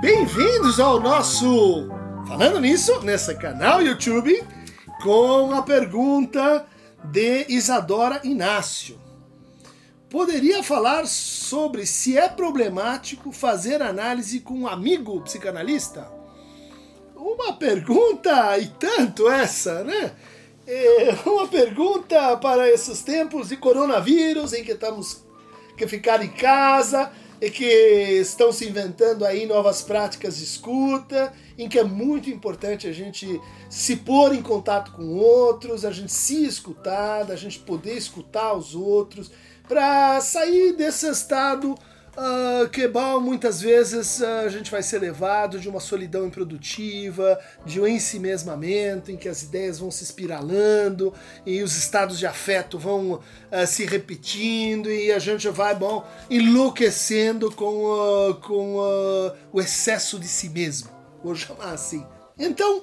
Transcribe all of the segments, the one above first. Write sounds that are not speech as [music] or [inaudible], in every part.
Bem-vindos ao nosso Falando nisso, nesse canal YouTube, com a pergunta de Isadora Inácio. Poderia falar sobre se é problemático fazer análise com um amigo psicanalista? Uma pergunta e tanto essa, né? É uma pergunta para esses tempos de coronavírus em que estamos que ficar em casa e que estão se inventando aí novas práticas de escuta, em que é muito importante a gente se pôr em contato com outros, a gente se escutar, a gente poder escutar os outros, para sair desse estado uh, que bom, muitas vezes uh, a gente vai ser levado de uma solidão improdutiva, de um ensimesmamento, em que as ideias vão se espiralando e os estados de afeto vão uh, se repetindo e a gente vai, bom, enlouquecendo com, com o excesso de si mesmo, vou [laughs] chamar assim. Então,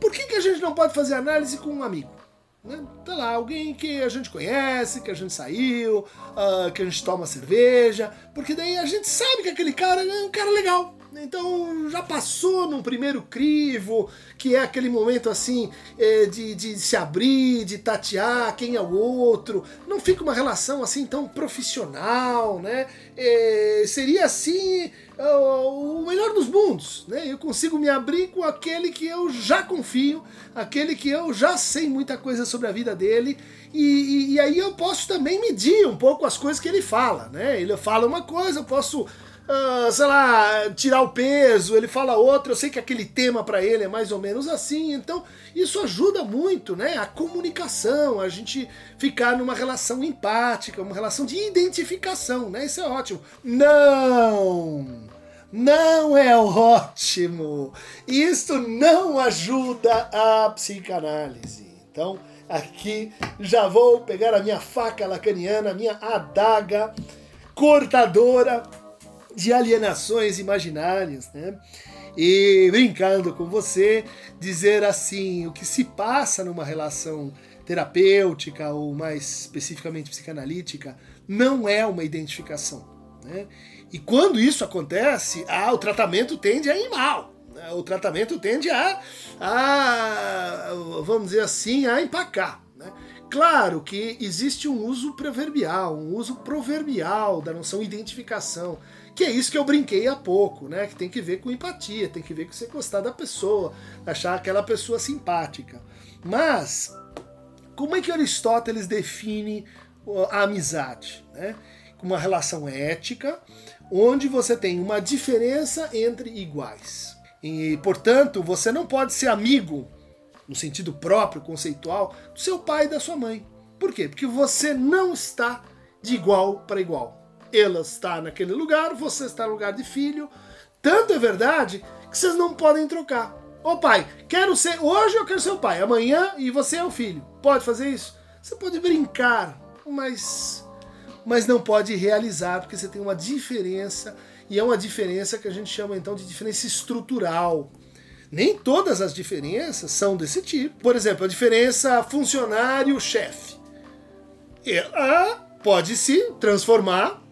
por que, que a gente não pode fazer análise com um amigo? Né? Tá lá, alguém que a gente conhece, que a gente saiu, uh, que a gente toma cerveja, porque daí a gente sabe que aquele cara é um cara legal. Então já passou num primeiro crivo, que é aquele momento assim é, de, de se abrir, de tatear quem é o outro. Não fica uma relação assim tão profissional, né? É, seria assim o melhor dos mundos, né? Eu consigo me abrir com aquele que eu já confio, aquele que eu já sei muita coisa sobre a vida dele, e, e, e aí eu posso também medir um pouco as coisas que ele fala, né? Ele fala uma coisa, eu posso Uh, sei lá, tirar o peso, ele fala outra, eu sei que aquele tema para ele é mais ou menos assim, então isso ajuda muito, né? A comunicação, a gente ficar numa relação empática, uma relação de identificação, né? Isso é ótimo. Não! Não é ótimo! Isso não ajuda a psicanálise. Então, aqui já vou pegar a minha faca lacaniana, a minha adaga cortadora de alienações imaginárias, né? E brincando com você, dizer assim, o que se passa numa relação terapêutica ou mais especificamente psicanalítica não é uma identificação, né? E quando isso acontece, ah, o tratamento tende a ir mal. Né? O tratamento tende a, a, vamos dizer assim, a empacar. Claro que existe um uso proverbial, um uso proverbial da noção identificação. Que é isso que eu brinquei há pouco, né? Que tem que ver com empatia, tem que ver com você gostar da pessoa, achar aquela pessoa simpática. Mas, como é que Aristóteles define a amizade? Né? Uma relação ética, onde você tem uma diferença entre iguais. E, portanto, você não pode ser amigo, no sentido próprio, conceitual, do seu pai e da sua mãe. Por quê? Porque você não está de igual para igual ela está naquele lugar, você está no lugar de filho. Tanto é verdade que vocês não podem trocar. Ô pai, quero ser. Hoje eu quero ser o pai, amanhã e você é o filho. Pode fazer isso? Você pode brincar, mas. Mas não pode realizar, porque você tem uma diferença, e é uma diferença que a gente chama então de diferença estrutural. Nem todas as diferenças são desse tipo. Por exemplo, a diferença funcionário-chefe. Ela pode se transformar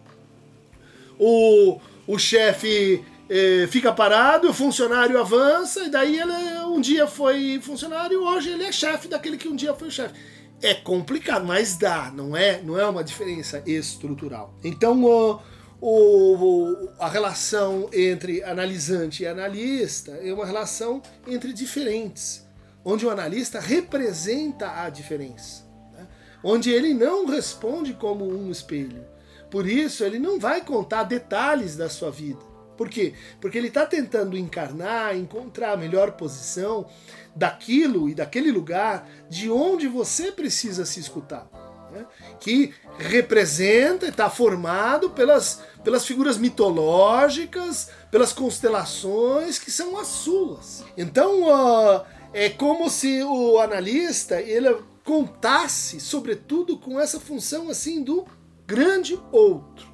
o, o chefe eh, fica parado, o funcionário avança, e daí ele um dia foi funcionário, hoje ele é chefe daquele que um dia foi chefe. É complicado, mas dá, não é, não é uma diferença estrutural. Então, o, a relação entre analisante e analista é uma relação entre diferentes, onde o analista representa a diferença, né? onde ele não responde como um espelho, por isso, ele não vai contar detalhes da sua vida. Por quê? Porque ele está tentando encarnar, encontrar a melhor posição daquilo e daquele lugar de onde você precisa se escutar. Né? Que representa, está formado pelas, pelas figuras mitológicas, pelas constelações que são as suas. Então, uh, é como se o analista ele contasse, sobretudo, com essa função assim do grande outro.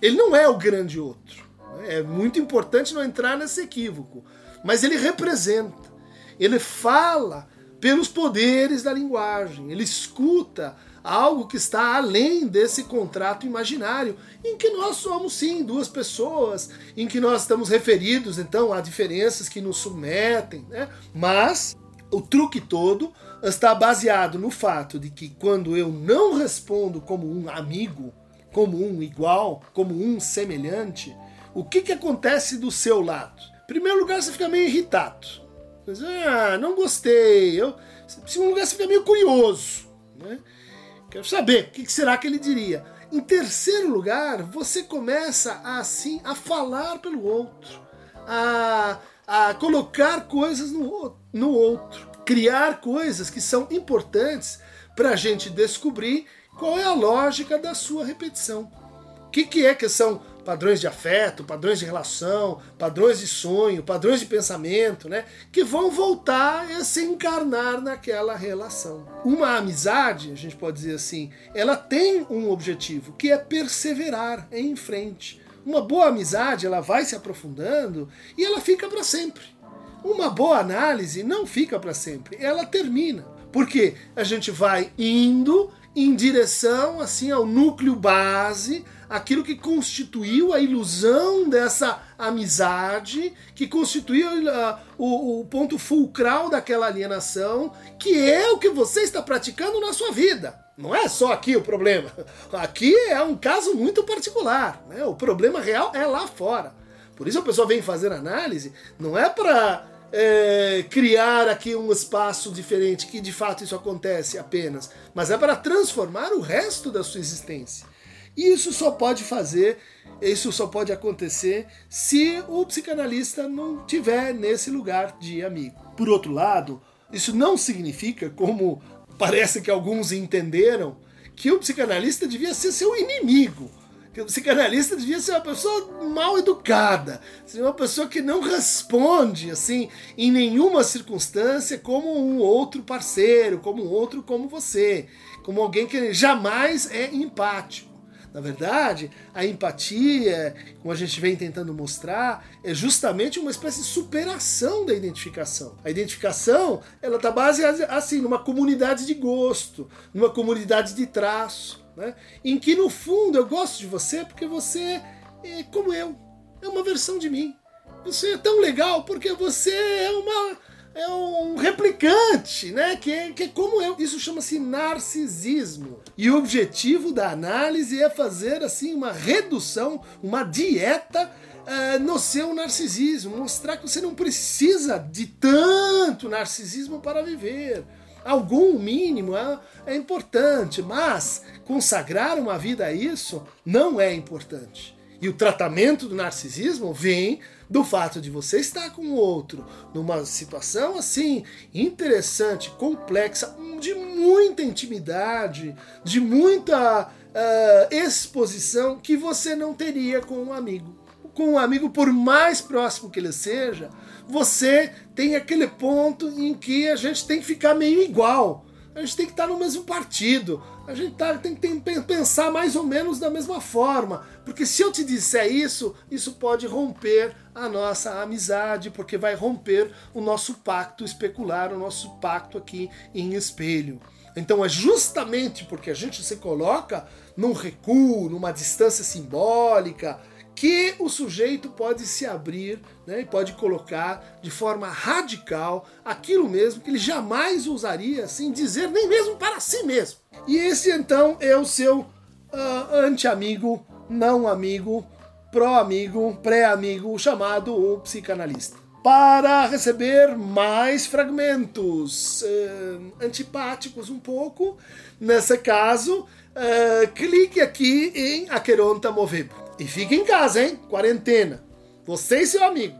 Ele não é o grande outro. Né? É muito importante não entrar nesse equívoco. Mas ele representa. Ele fala pelos poderes da linguagem. Ele escuta algo que está além desse contrato imaginário, em que nós somos sim duas pessoas, em que nós estamos referidos então a diferenças que nos submetem, né? Mas o truque todo está baseado no fato de que quando eu não respondo como um amigo, como um igual, como um semelhante, o que, que acontece do seu lado? Em primeiro lugar, você fica meio irritado. Ah, não gostei. Eu, em segundo lugar, você fica meio curioso. Né? Quero saber o que será que ele diria. Em terceiro lugar, você começa assim a falar pelo outro, a, a colocar coisas no, no outro, criar coisas que são importantes para a gente descobrir qual é a lógica da sua repetição. O que, que é que são padrões de afeto, padrões de relação, padrões de sonho, padrões de pensamento, né? Que vão voltar a se encarnar naquela relação. Uma amizade, a gente pode dizer assim, ela tem um objetivo, que é perseverar em frente. Uma boa amizade, ela vai se aprofundando e ela fica para sempre. Uma boa análise não fica para sempre, ela termina. Porque a gente vai indo em direção assim ao núcleo base, aquilo que constituiu a ilusão dessa amizade, que constituiu uh, o, o, ponto fulcral daquela alienação, que é o que você está praticando na sua vida. Não é só aqui o problema. Aqui é um caso muito particular. Né? O problema real é lá fora. Por isso a pessoa vem fazer análise, não é para é, criar aqui um espaço diferente, que de fato isso acontece apenas, mas é para transformar o resto da sua existência. E isso só pode fazer, isso só pode acontecer se o psicanalista não tiver nesse lugar de amigo. Por outro lado, isso não significa, como parece que alguns entenderam, que o psicanalista devia ser seu inimigo que o psicanalista devia ser uma pessoa mal educada, ser uma pessoa que não responde assim em nenhuma circunstância como um outro parceiro, como um outro como você, como alguém que jamais é empático. Na verdade, a empatia, como a gente vem tentando mostrar, é justamente uma espécie de superação da identificação. A identificação, ela está baseada assim numa comunidade de gosto, numa comunidade de traço né? em que no fundo eu gosto de você porque você é como eu, é uma versão de mim. Você é tão legal porque você é uma é um replicante, né? Que é, que é como eu. Isso chama-se narcisismo. E o objetivo da análise é fazer assim uma redução, uma dieta uh, no seu narcisismo, mostrar que você não precisa de tanto narcisismo para viver algum mínimo é, é importante, mas consagrar uma vida a isso não é importante. E o tratamento do narcisismo vem do fato de você estar com o outro numa situação assim interessante, complexa, de muita intimidade, de muita uh, exposição que você não teria com um amigo. Com um amigo, por mais próximo que ele seja, você tem aquele ponto em que a gente tem que ficar meio igual. A gente tem que estar no mesmo partido. A gente tá, tem que pensar mais ou menos da mesma forma. Porque se eu te disser isso, isso pode romper a nossa amizade, porque vai romper o nosso pacto especular, o nosso pacto aqui em espelho. Então é justamente porque a gente se coloca num recuo, numa distância simbólica, que o sujeito pode se abrir né, e pode colocar de forma radical aquilo mesmo que ele jamais ousaria assim dizer, nem mesmo para si mesmo. E esse então é o seu uh, anti-amigo, não amigo, pró-amigo, pré-amigo, chamado o psicanalista. Para receber mais fragmentos uh, antipáticos um pouco, nesse caso, uh, clique aqui em Aqueronta Movebo. E fique em casa, hein? Quarentena. Você e seu amigo.